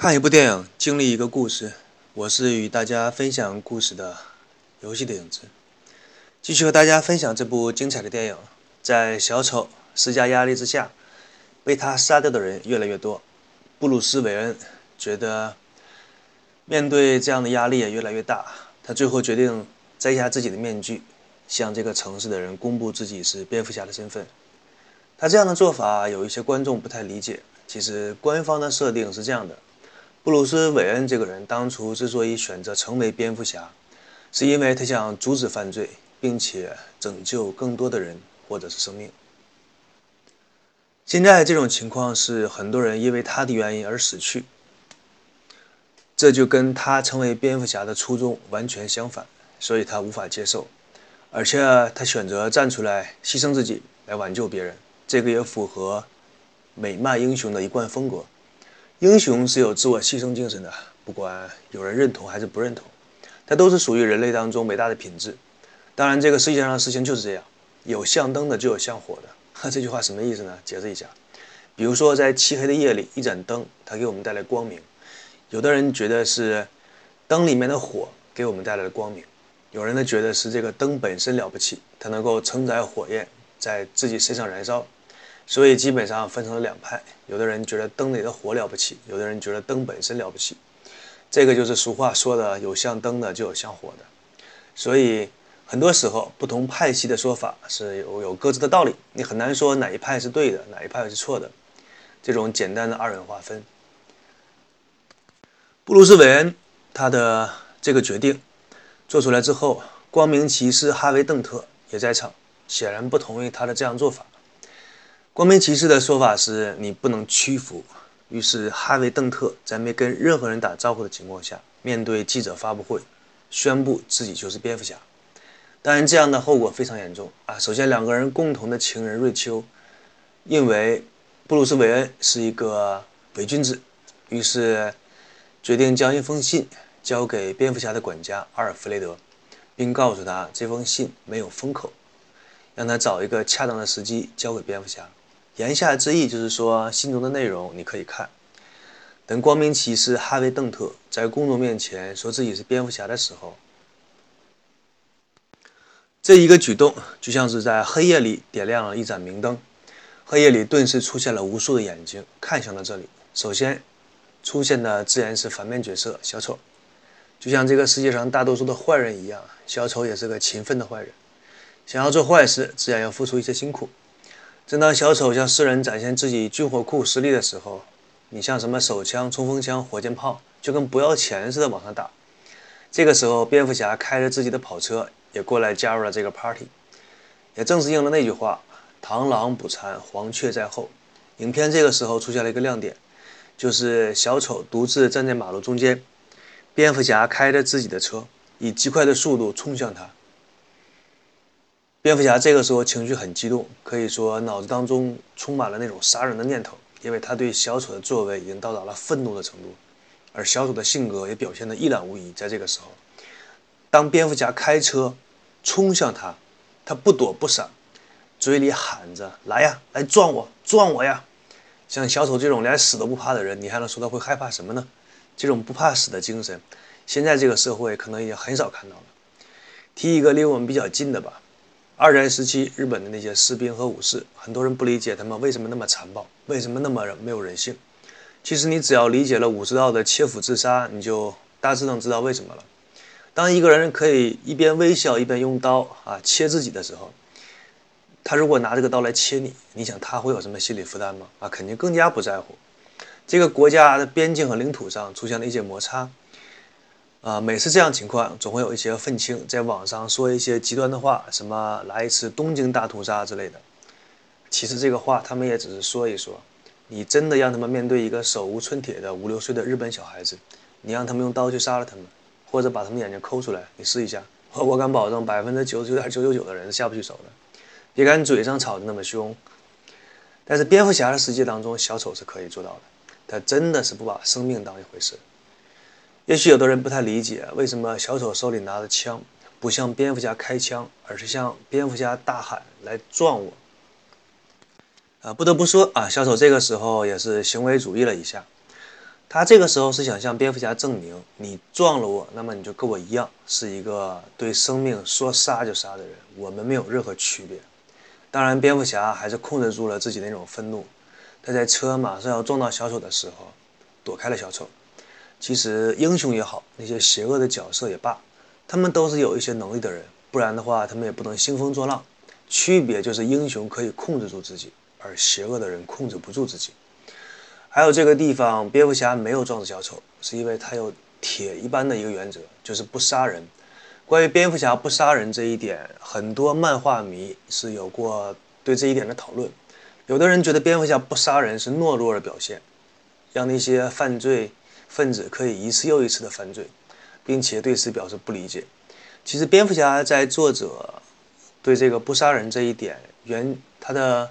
看一部电影，经历一个故事。我是与大家分享故事的游戏的影子。继续和大家分享这部精彩的电影。在小丑施加压力之下，被他杀掉的人越来越多。布鲁斯·韦恩觉得面对这样的压力也越来越大，他最后决定摘下自己的面具，向这个城市的人公布自己是蝙蝠侠的身份。他这样的做法有一些观众不太理解。其实官方的设定是这样的。布鲁斯·韦恩这个人当初之所以选择成为蝙蝠侠，是因为他想阻止犯罪，并且拯救更多的人或者是生命。现在这种情况是很多人因为他的原因而死去，这就跟他成为蝙蝠侠的初衷完全相反，所以他无法接受。而且他选择站出来牺牲自己来挽救别人，这个也符合美漫英雄的一贯风格。英雄是有自我牺牲精神的，不管有人认同还是不认同，它都是属于人类当中伟大的品质。当然，这个世界上的事情就是这样，有像灯的就有像火的。这句话什么意思呢？解释一下，比如说在漆黑的夜里，一盏灯它给我们带来光明，有的人觉得是灯里面的火给我们带来了光明，有人呢觉得是这个灯本身了不起，它能够承载火焰在自己身上燃烧。所以基本上分成了两派，有的人觉得灯里的火了不起，有的人觉得灯本身了不起。这个就是俗话说的“有像灯的就有像火的”。所以很多时候不同派系的说法是有有各自的道理，你很难说哪一派是对的，哪一派是错的。这种简单的二元划分。布鲁斯·韦恩他的这个决定做出来之后，光明骑士哈维·邓特也在场，显然不同意他的这样做法。光明骑士的说法是你不能屈服，于是哈维·邓特在没跟任何人打招呼的情况下，面对记者发布会，宣布自己就是蝙蝠侠。当然，这样的后果非常严重啊！首先，两个人共同的情人瑞秋，因为布鲁斯·韦恩是一个伪君子，于是决定将一封信交给蝙蝠侠的管家阿尔弗雷德，并告诉他这封信没有封口，让他找一个恰当的时机交给蝙蝠侠。言下之意就是说，信中的内容你可以看。等光明骑士哈维·邓特在公众面前说自己是蝙蝠侠的时候，这一个举动就像是在黑夜里点亮了一盏明灯，黑夜里顿时出现了无数的眼睛看向了这里。首先出现的自然是反面角色小丑，就像这个世界上大多数的坏人一样，小丑也是个勤奋的坏人，想要做坏事，自然要付出一些辛苦。正当小丑向世人展现自己军火库实力的时候，你像什么手枪、冲锋枪、火箭炮，就跟不要钱似的往上打。这个时候，蝙蝠侠开着自己的跑车也过来加入了这个 party。也正是应了那句话：“螳螂捕蝉，黄雀在后。”影片这个时候出现了一个亮点，就是小丑独自站在马路中间，蝙蝠侠开着自己的车，以极快的速度冲向他。蝙蝠侠这个时候情绪很激动，可以说脑子当中充满了那种杀人的念头，因为他对小丑的作为已经到达了愤怒的程度，而小丑的性格也表现得一览无遗。在这个时候，当蝙蝠侠开车冲向他，他不躲不闪，嘴里喊着：“来呀，来撞我，撞我呀！”像小丑这种连死都不怕的人，你还能说他会害怕什么呢？这种不怕死的精神，现在这个社会可能已经很少看到了。提一个离我们比较近的吧。二战时期，日本的那些士兵和武士，很多人不理解他们为什么那么残暴，为什么那么没有人性。其实你只要理解了武士道的切腹自杀，你就大致能知道为什么了。当一个人可以一边微笑一边用刀啊切自己的时候，他如果拿这个刀来切你，你想他会有什么心理负担吗？啊，肯定更加不在乎。这个国家的边境和领土上出现了一些摩擦。啊，每次这样情况，总会有一些愤青在网上说一些极端的话，什么来一次东京大屠杀之类的。其实这个话他们也只是说一说。你真的让他们面对一个手无寸铁的五六岁的日本小孩子，你让他们用刀去杀了他们，或者把他们眼睛抠出来，你试一下，我我敢保证百分之九十九点九九九的人下不去手的。别看嘴上吵得那么凶，但是蝙蝠侠的世界当中，小丑是可以做到的。他真的是不把生命当一回事。也许有的人不太理解，为什么小丑手里拿着枪，不向蝙蝠侠开枪，而是向蝙蝠侠大喊“来撞我”。啊，不得不说啊，小丑这个时候也是行为主义了一下。他这个时候是想向蝙蝠侠证明，你撞了我，那么你就跟我一样，是一个对生命说杀就杀的人，我们没有任何区别。当然，蝙蝠侠还是控制住了自己那种愤怒，他在车马上要撞到小丑的时候，躲开了小丑。其实英雄也好，那些邪恶的角色也罢，他们都是有一些能力的人，不然的话，他们也不能兴风作浪。区别就是英雄可以控制住自己，而邪恶的人控制不住自己。还有这个地方，蝙蝠侠没有撞死小丑，是因为他有铁一般的一个原则，就是不杀人。关于蝙蝠侠不杀人这一点，很多漫画迷是有过对这一点的讨论。有的人觉得蝙蝠侠不杀人是懦弱的表现，让那些犯罪分子可以一次又一次的犯罪，并且对此表示不理解。其实蝙蝠侠在作者对这个不杀人这一点原他的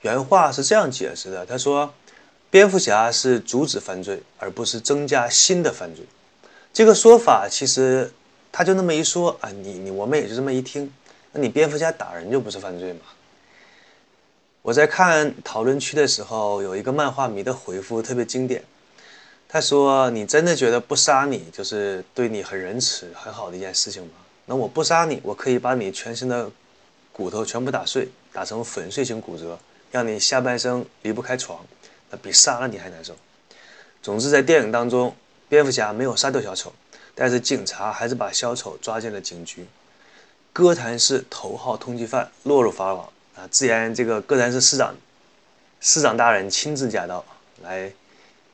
原话是这样解释的：他说，蝙蝠侠是阻止犯罪，而不是增加新的犯罪。这个说法其实。他就那么一说啊，你你我们也就这么一听，那你蝙蝠侠打人就不是犯罪吗？我在看讨论区的时候，有一个漫画迷的回复特别经典，他说：“你真的觉得不杀你就是对你很仁慈、很好的一件事情吗？那我不杀你，我可以把你全身的骨头全部打碎，打成粉碎性骨折，让你下半生离不开床，那比杀了你还难受。”总之，在电影当中，蝙蝠侠没有杀掉小丑。但是警察还是把小丑抓进了警局，哥谭市头号通缉犯落入法网啊！自然，这个哥谭市市长，市长大人亲自驾到，来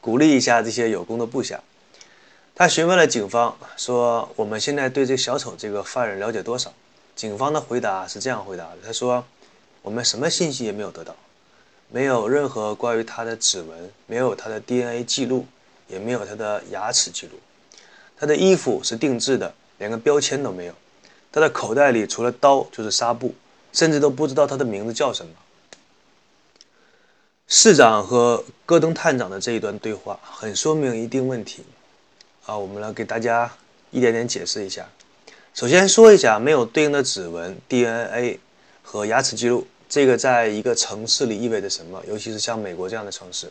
鼓励一下这些有功的部下。他询问了警方说：“我们现在对这小丑这个犯人了解多少？”警方的回答是这样回答的：“他说，我们什么信息也没有得到，没有任何关于他的指纹，没有他的 DNA 记录，也没有他的牙齿记录。”他的衣服是定制的，连个标签都没有。他的口袋里除了刀就是纱布，甚至都不知道他的名字叫什么。市长和戈登探长的这一段对话很说明一定问题啊，我们来给大家一点点解释一下。首先说一下，没有对应的指纹、DNA 和牙齿记录，这个在一个城市里意味着什么？尤其是像美国这样的城市，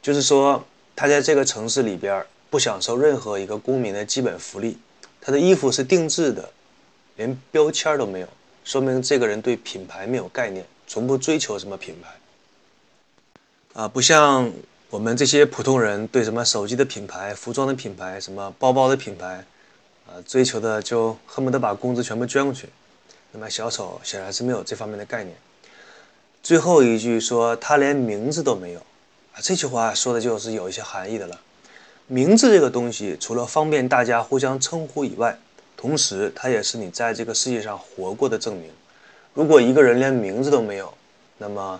就是说他在这个城市里边。不享受任何一个公民的基本福利，他的衣服是定制的，连标签都没有，说明这个人对品牌没有概念，从不追求什么品牌。啊，不像我们这些普通人对什么手机的品牌、服装的品牌、什么包包的品牌，啊，追求的就恨不得把工资全部捐过去。那么小丑显然是没有这方面的概念。最后一句说他连名字都没有，啊，这句话说的就是有一些含义的了。名字这个东西，除了方便大家互相称呼以外，同时它也是你在这个世界上活过的证明。如果一个人连名字都没有，那么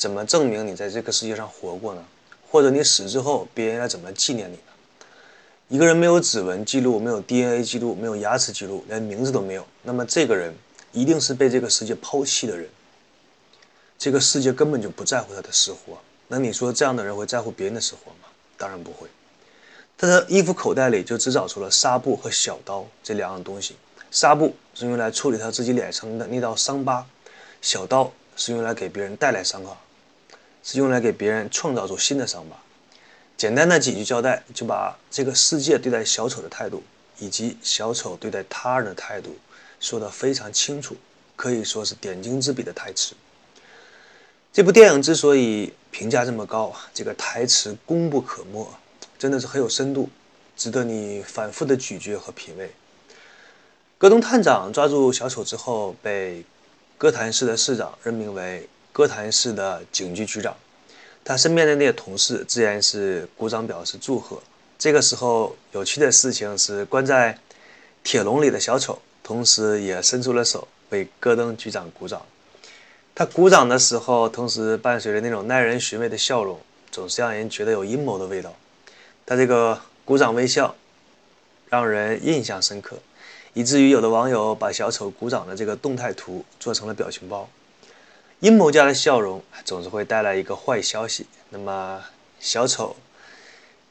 怎么证明你在这个世界上活过呢？或者你死之后，别人要怎么纪念你呢？一个人没有指纹记录，没有 DNA 记录，没有牙齿记录，连名字都没有，那么这个人一定是被这个世界抛弃的人。这个世界根本就不在乎他的死活。那你说这样的人会在乎别人的死活吗？当然不会。他的衣服口袋里就只找出了纱布和小刀这两样东西。纱布是用来处理他自己脸上的那道伤疤，小刀是用来给别人带来伤口，是用来给别人创造出新的伤疤。简单的几句交代，就把这个世界对待小丑的态度，以及小丑对待他人的态度说得非常清楚，可以说是点睛之笔的台词。这部电影之所以评价这么高，这个台词功不可没。真的是很有深度，值得你反复的咀嚼和品味。戈登探长抓住小丑之后，被哥谭市的市长任命为哥谭市的警局局长。他身边的那些同事自然是鼓掌表示祝贺。这个时候，有趣的事情是，关在铁笼里的小丑，同时也伸出了手为戈登局长鼓掌。他鼓掌的时候，同时伴随着那种耐人寻味的笑容，总是让人觉得有阴谋的味道。他这个鼓掌微笑，让人印象深刻，以至于有的网友把小丑鼓掌的这个动态图做成了表情包。阴谋家的笑容总是会带来一个坏消息，那么小丑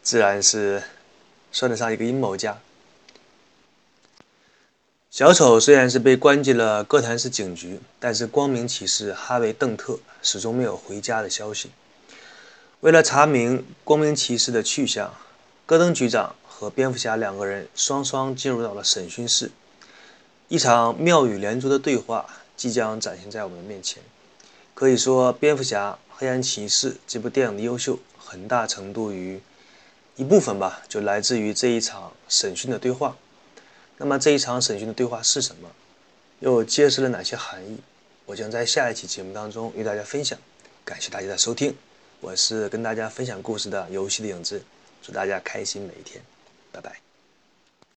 自然是算得上一个阴谋家。小丑虽然是被关进了哥谭市警局，但是光明骑士哈维·邓特始终没有回家的消息。为了查明光明骑士的去向，戈登局长和蝙蝠侠两个人双双进入到了审讯室。一场妙语连珠的对话即将展现在我们的面前。可以说，《蝙蝠侠：黑暗骑士》这部电影的优秀，很大程度于一部分吧，就来自于这一场审讯的对话。那么，这一场审讯的对话是什么？又揭示了哪些含义？我将在下一期节目当中与大家分享。感谢大家的收听。我是跟大家分享故事的游戏的影子，祝大家开心每一天，拜拜。